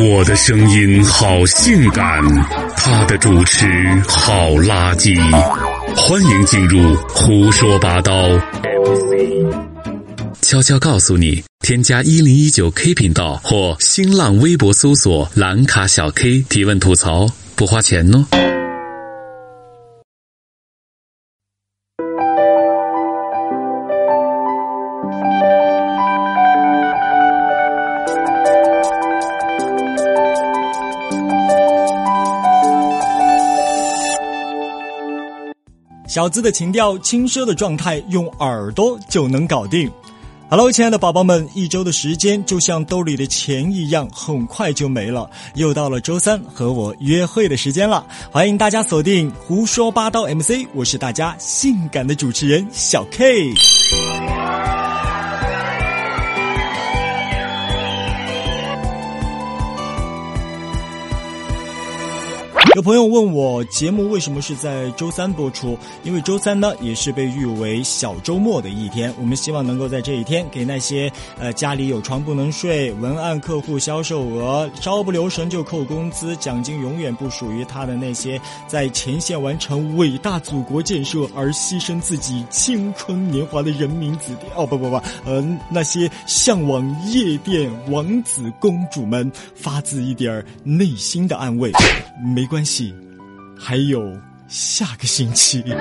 我的声音好性感，他的主持好垃圾。欢迎进入胡说八道。悄悄告诉你，添加一零一九 K 频道或新浪微博搜索“蓝卡小 K” 提问吐槽，不花钱哦。小资的情调，轻奢的状态，用耳朵就能搞定。Hello，亲爱的宝宝们，一周的时间就像兜里的钱一样，很快就没了。又到了周三和我约会的时间了，欢迎大家锁定胡说八道 MC，我是大家性感的主持人小 K。有朋友问我，节目为什么是在周三播出？因为周三呢，也是被誉为小周末的一天。我们希望能够在这一天，给那些呃家里有床不能睡、文案客户销售额稍不留神就扣工资、奖金永远不属于他的那些在前线完成伟大祖国建设而牺牲自己青春年华的人民子弟哦不不不，呃那些向往夜店王子公主们发自一点内心的安慰。没关系，还有下个星期。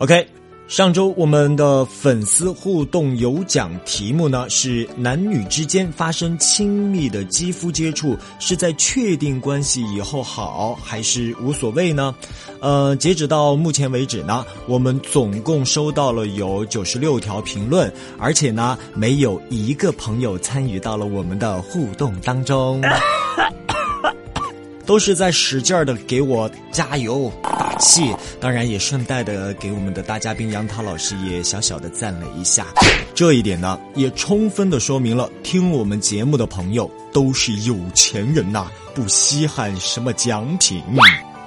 OK，上周我们的粉丝互动有奖题目呢是男女之间发生亲密的肌肤接触是在确定关系以后好还是无所谓呢？呃，截止到目前为止呢，我们总共收到了有九十六条评论，而且呢，没有一个朋友参与到了我们的互动当中。都是在使劲儿的给我加油打气，当然也顺带的给我们的大嘉宾杨涛老师也小小的赞了一下。这一点呢，也充分的说明了听我们节目的朋友都是有钱人呐，不稀罕什么奖品，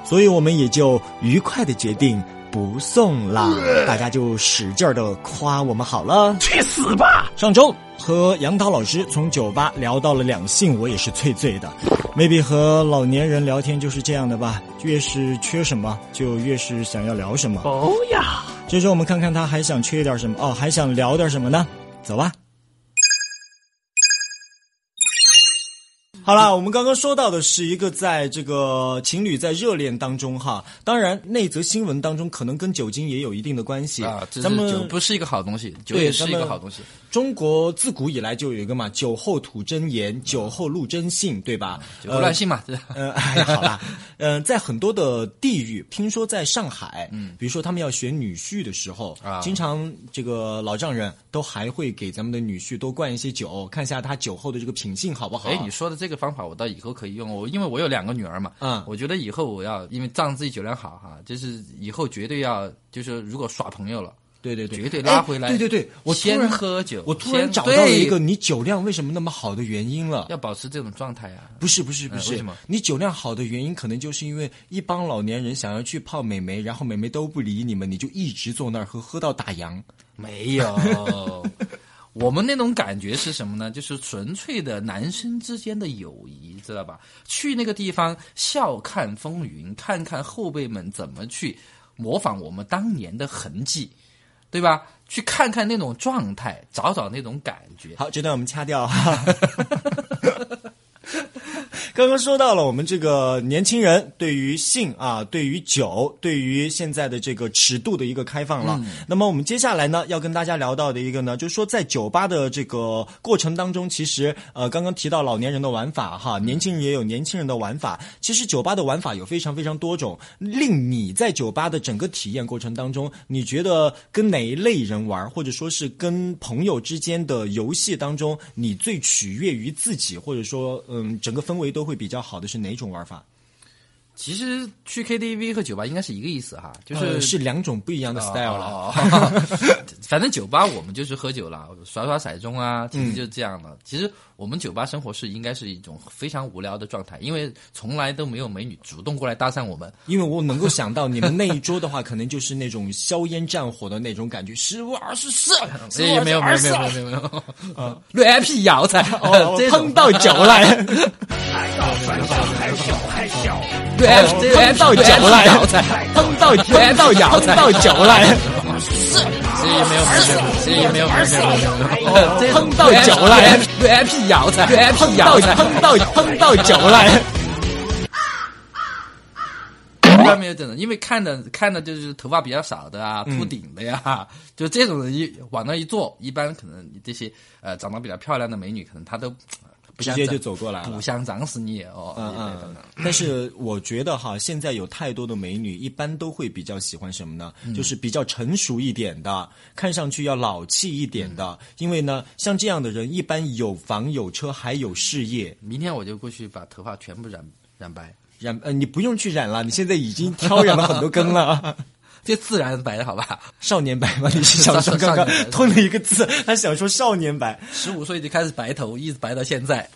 所以我们也就愉快的决定不送啦。大家就使劲儿的夸我们好了，去死吧！上周和杨涛老师从酒吧聊到了两性，我也是醉醉的。maybe 和老年人聊天就是这样的吧，越是缺什么，就越是想要聊什么。哦呀，这时候我们看看他还想缺点什么哦，还想聊点什么呢？走吧。好了，我们刚刚说到的是一个在这个情侣在热恋当中哈，当然那则新闻当中可能跟酒精也有一定的关系啊。咱们酒不是一个好东西，酒也是一个好东西。中国自古以来就有一个嘛，酒后吐真言，酒后露真性，对吧？酒后乱性嘛，呃，好吧，嗯，在很多的地域，听说在上海，嗯，比如说他们要选女婿的时候啊，经常这个老丈人都还会给咱们的女婿多灌一些酒，看一下他酒后的这个品性好不好。哎，你说的这个方法，我到以后可以用。我因为我有两个女儿嘛，嗯，我觉得以后我要因为仗自己酒量好哈，就是以后绝对要就是如果耍朋友了。对对对，绝对拉回来。对对对，我先喝酒，我突然找到了一个你酒量为什么那么好的原因了。要保持这种状态啊？不是不是不是，为什么？你酒量好的原因，可能就是因为一帮老年人想要去泡美眉，然后美眉都不理你们，你就一直坐那儿喝，喝到打烊。没有，我们那种感觉是什么呢？就是纯粹的男生之间的友谊，知道吧？去那个地方笑看风云，看看后辈们怎么去模仿我们当年的痕迹。对吧？去看看那种状态，找找那种感觉。好，这段我们掐掉哈。刚刚说到了我们这个年轻人对于性啊，对于酒，对于现在的这个尺度的一个开放了。那么我们接下来呢，要跟大家聊到的一个呢，就是说在酒吧的这个过程当中，其实呃，刚刚提到老年人的玩法哈，年轻人也有年轻人的玩法。其实酒吧的玩法有非常非常多种。令你在酒吧的整个体验过程当中，你觉得跟哪一类人玩，或者说是跟朋友之间的游戏当中，你最取悦于自己，或者说嗯，整个氛围都会比较好的是哪种玩法？其实去 KTV 和酒吧应该是一个意思哈，就是、呃是两种不一样的 style 了。反正酒吧我们就是喝酒了，耍耍骰盅啊，其实就是这样的。其实我们酒吧生活是应该是一种非常无聊的状态，因为从来都没有美女主动过来搭讪我们。因为我能够想到你们那一桌的话，可能就是那种硝烟战火的那种感觉，十五二十四，十五哎，没有没有没有没有没有没有，乱辟谣才哦，这种。碰到酒来，乱碰到酒来，碰到碰到摇碰到酒来，这也没有没有这也没有没有没有没有没有，碰到酒来，乱辟谣才乱碰辟谣才。到碰到碰到酒来。外面有这种，因为看的看的就是头发比较少的啊，秃顶的呀，就这种人一往那一坐，一般可能你这些呃长得比较漂亮的美女，可能她都直接就走过来了不。想脏死你哦。嗯嗯，但是我觉得哈，现在有太多的美女，一般都会比较喜欢什么呢？就是比较成熟一点的，看上去要老气一点的。因为呢，像这样的人，一般有房有车还有事业。明天我就过去把头发全部染染白，染呃，你不用去染了，你现在已经挑染了很多根了。就自然白好吧？少年白吗？你是想说刚刚吞了一个字，他想说少年白。十五岁就开始白头，一直白到现在。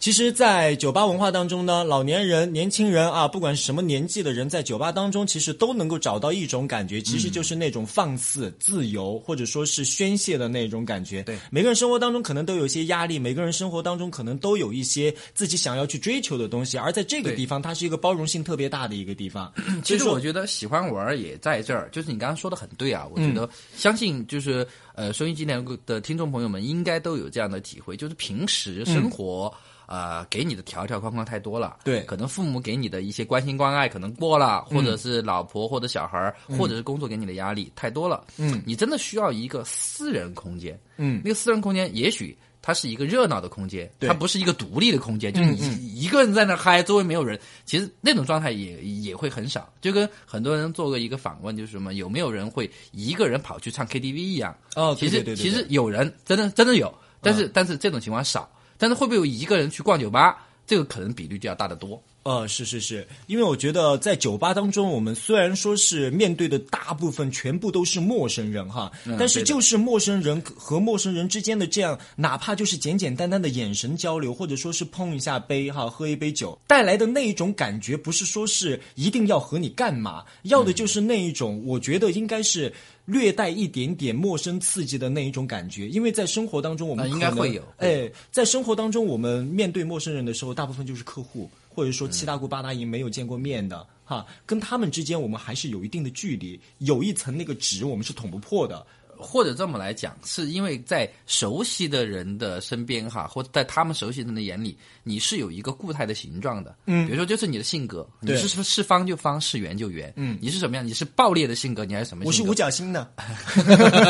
其实，在酒吧文化当中呢，老年人、年轻人啊，不管是什么年纪的人，在酒吧当中，其实都能够找到一种感觉，其实就是那种放肆、自由，或者说是宣泄的那种感觉。对每个人生活当中可能都有一些压力，每个人生活当中可能都有一些自己想要去追求的东西，而在这个地方，它是一个包容性特别大的一个地方。其实我觉得喜欢玩儿也在这儿，就是你刚刚说的很对啊。我觉得相信就是呃，收音机前的听众朋友们应该都有这样的体会，就是平时生活。呃，给你的条条框框太多了，对。可能父母给你的一些关心关爱可能过了，或者是老婆或者小孩儿，或者是工作给你的压力太多了，嗯，你真的需要一个私人空间，嗯。那个私人空间也许它是一个热闹的空间，对。它不是一个独立的空间，就是你一个人在那嗨，周围没有人，其实那种状态也也会很少。就跟很多人做过一个访问，就是什么有没有人会一个人跑去唱 KTV 一样。哦，其实其实有人真的真的有，但是、但是这种情况少。但是会不会有一个人去逛酒吧？这个可能比率就要大得多。呃，是是是，因为我觉得在酒吧当中，我们虽然说是面对的大部分全部都是陌生人哈，但是就是陌生人和陌生人之间的这样，哪怕就是简简单单的眼神交流，或者说是碰一下杯哈，喝一杯酒，带来的那一种感觉，不是说是一定要和你干嘛，要的就是那一种，我觉得应该是。略带一点点陌生刺激的那一种感觉，因为在生活当中我们应该会有哎，在生活当中，我们面对陌生人的时候，大部分就是客户，或者说七大姑八大姨没有见过面的，哈，跟他们之间我们还是有一定的距离，有一层那个纸我们是捅不破的。或者这么来讲，是因为在熟悉的人的身边哈，或者在他们熟悉的人的眼里，你是有一个固态的形状的。嗯，比如说就是你的性格，你对是是方就方，是圆就圆。嗯，你是什么样？你是爆裂的性格，你还是什么性格？我是五角星的，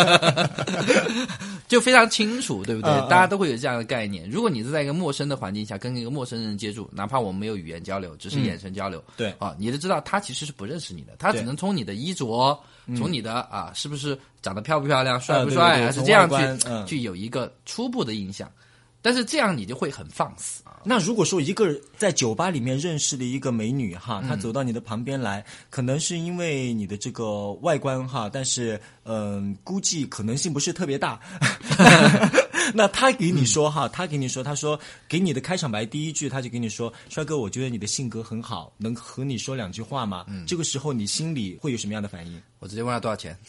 就非常清楚，对不对？大家都会有这样的概念。如果你是在一个陌生的环境下跟一个陌生人接触，哪怕我们没有语言交流，只是眼神交流，嗯对啊，你都知道他其实是不认识你的，他只能从你的衣着，从你的啊是不是长得漂不漂亮、帅不对帅，还是这样去嗯去有一个初步的印象。但是这样你就会很放肆啊。那如果说一个在酒吧里面认识的一个美女哈，嗯她走到你的旁边来，可能是因为你的这个外观哈，但是嗯、估计可能性不是特别大。那他给你说哈，他给你说，他说给你的开场白第一句，他就给你说，帅哥，我觉得你的性格很好，能和你说两句话吗？嗯这个时候你心里会有什么样的反应？我直接问他多少钱，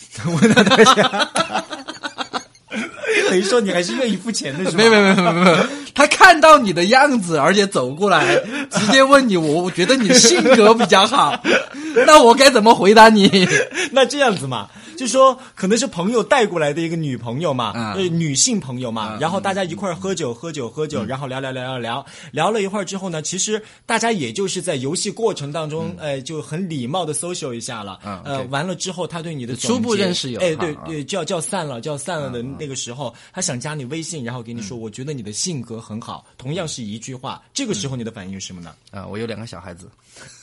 等于说你还是愿意付钱的 是吧？没有没有没有没有没有，他看到你的样子，而且走过来，直接问你，我我觉得你性格比较好，那我该怎么回答你？那这样子嘛，就说可能是朋友带过来的一个女朋友嘛，嗯。呃，女性朋友嘛，然后大家一块儿喝酒，喝酒，喝酒，然后聊聊聊聊聊，聊了一会儿之后呢，其实大家也就是在游戏过程当中，呃，就很礼貌的 social 一下了，嗯呃，完了之后，他对你的初步认识有哎，对啊对，就要就要散了，就要散了的那个时候，他想加你微信，然后给你说，我觉得你的性格很好，同样是一句话，这个时候你的反应是什么呢？啊，我有两个小孩子，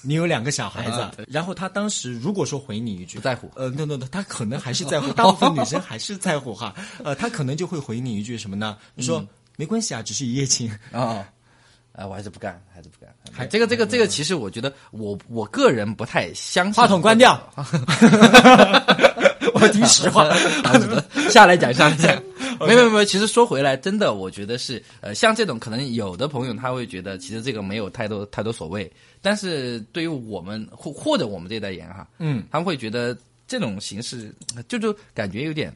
你有两个小孩子 然后他当时如果说回你一句不在乎。呃，no no no，他可能还是在乎，大部分女生还是在乎哈，呃，他可能就会回你一句什么呢？你说、没关系啊，只是一夜情，哦，呃，我还是不干，还是不干。这个这个这个，其实我觉得我我个人不太相信。话筒关掉。我听实话，下来讲，下来讲。没有没有，其实说回来，真的，我觉得是，呃，像这种可能有的朋友他会觉得，其实这个没有太多太多所谓。但是对于我们或或者我们这代人哈，嗯，他们会觉得这种形式就就感觉有点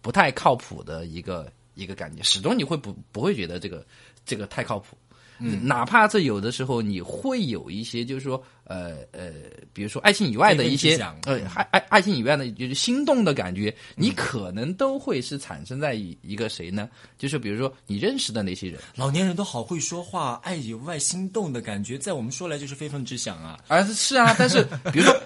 不太靠谱的一个一个感觉，始终你会不不会觉得这个这个太靠谱。嗯，哪怕是有的时候你会有一些，就是说，呃呃，比如说爱情以外的一些，呃，爱爱爱情以外的，就是心动的感觉，你可能都会是产生在一一个谁呢？就是比如说你认识的那些人。老年人都好会说话，爱以外心动的感觉，在我们说来就是非分之想啊。啊，是啊，但是 比如说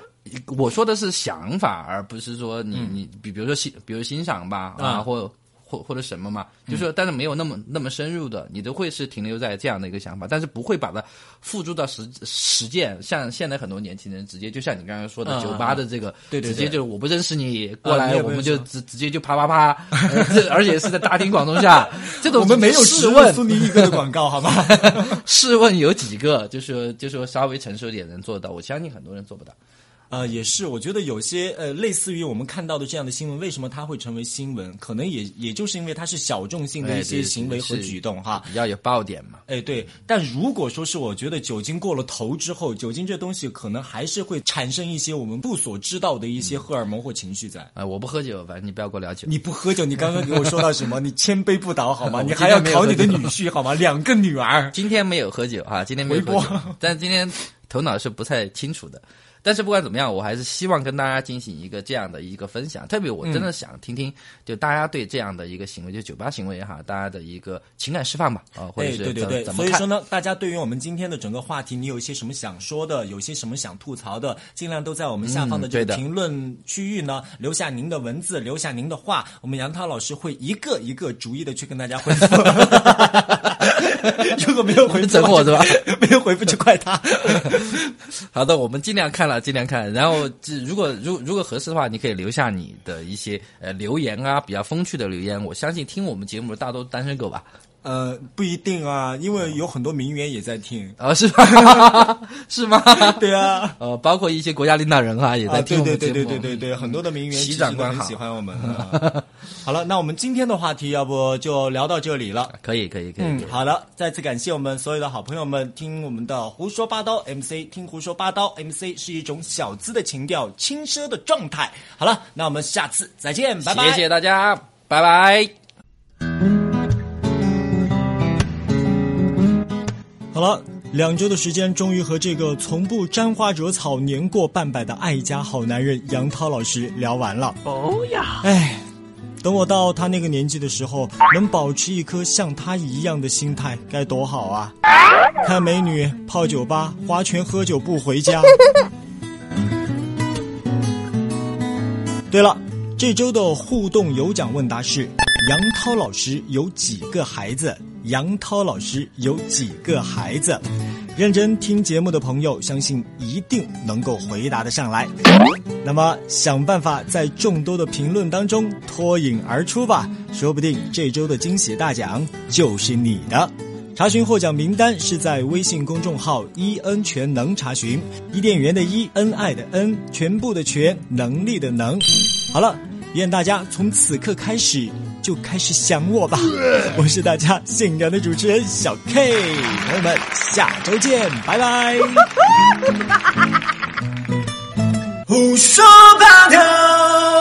我说的是想法，而不是说你你比比如说欣，比如欣赏吧啊，或。或或者什么嘛，就说但是没有那么那么深入的，你都会是停留在这样的一个想法，但是不会把它付诸到实实践。像现在很多年轻人直接就像你刚刚说的酒吧的这个，对对，直接就是我不认识你过来，我们就直直接就啪啪啪，而且是在大庭广众下，这种 我们没有试问苏宁易哥的广告好吗？试问有几个就是就说稍微成熟点能做到？我相信很多人做不到。呃，也是，我觉得有些呃，类似于我们看到的这样的新闻，为什么它会成为新闻？可能也也就是因为它是小众性的一些行为和举动哈，要有爆点嘛。哎，对。但如果说是我觉得酒精过了头之后，酒精这东西可能还是会产生一些我们不所知道的一些荷尔蒙或情绪在。啊，我不喝酒，反正你不要给我聊酒。你不喝酒，你刚刚给我说到什么？你千杯不倒好吗？你还要考你的女婿好吗？两个女儿。今天没有喝酒哈，今天没有喝酒，但今天头脑是不太清楚的。但是不管怎么样，我还是希望跟大家进行一个这样的一个分享。特别我真的想听听，就大家对这样的一个行为，就酒吧行为哈，大家的一个情感释放吧，啊，或者是对对对。所以说呢，大家对于我们今天的整个话题，你有一些什么想说的，有些什么想吐槽的，尽量都在我们下方的这个评论区域呢，留下您的文字，留下您的话，我们杨涛老师会一个一个逐一的去跟大家回复。如果没有回复，整我是吧？没有回复就怪他。好的，我们尽量看了。尽量看，然后如果如如果合适的话，你可以留下你的一些呃留言啊，比较风趣的留言。我相信听我们节目的大多单身狗吧。呃，不一定啊，因为有很多名媛也在听啊，是吧？是吗？对啊，呃，包括一些国家领导人啊，也在听我们节目。对对对对对对，很多的名媛其长官很喜欢我们。好了，那我们今天的话题要不就聊到这里了？可以可以可以。嗯，好的，再次感谢我们所有的好朋友们听我们的胡说八道 MC，听胡说八道 MC 是一种小资的情调，轻奢的状态。好了，那我们下次再见，拜拜。谢谢大家，拜拜。好了，两周的时间，终于和这个从不沾花惹草、年过半百的爱家好男人杨涛老师聊完了。哦呀，哎，等我到他那个年纪的时候，能保持一颗像他一样的心态，该多好啊！看美女，泡酒吧，划拳喝酒不回家。对了，这周的互动有奖问答是：杨涛老师有几个孩子？杨涛老师有几个孩子？认真听节目的朋友，相信一定能够回答得上来。那么，想办法在众多的评论当中脱颖而出吧，说不定这周的惊喜大奖就是你的。查询获奖名单是在微信公众号“伊恩全能”查询，伊甸园的伊，恩爱的恩，全部的全，能力的能。好了，愿大家从此刻开始。就开始想我吧，我是大家性感的主持人小 K，朋友们，下周见，拜拜。胡说八道。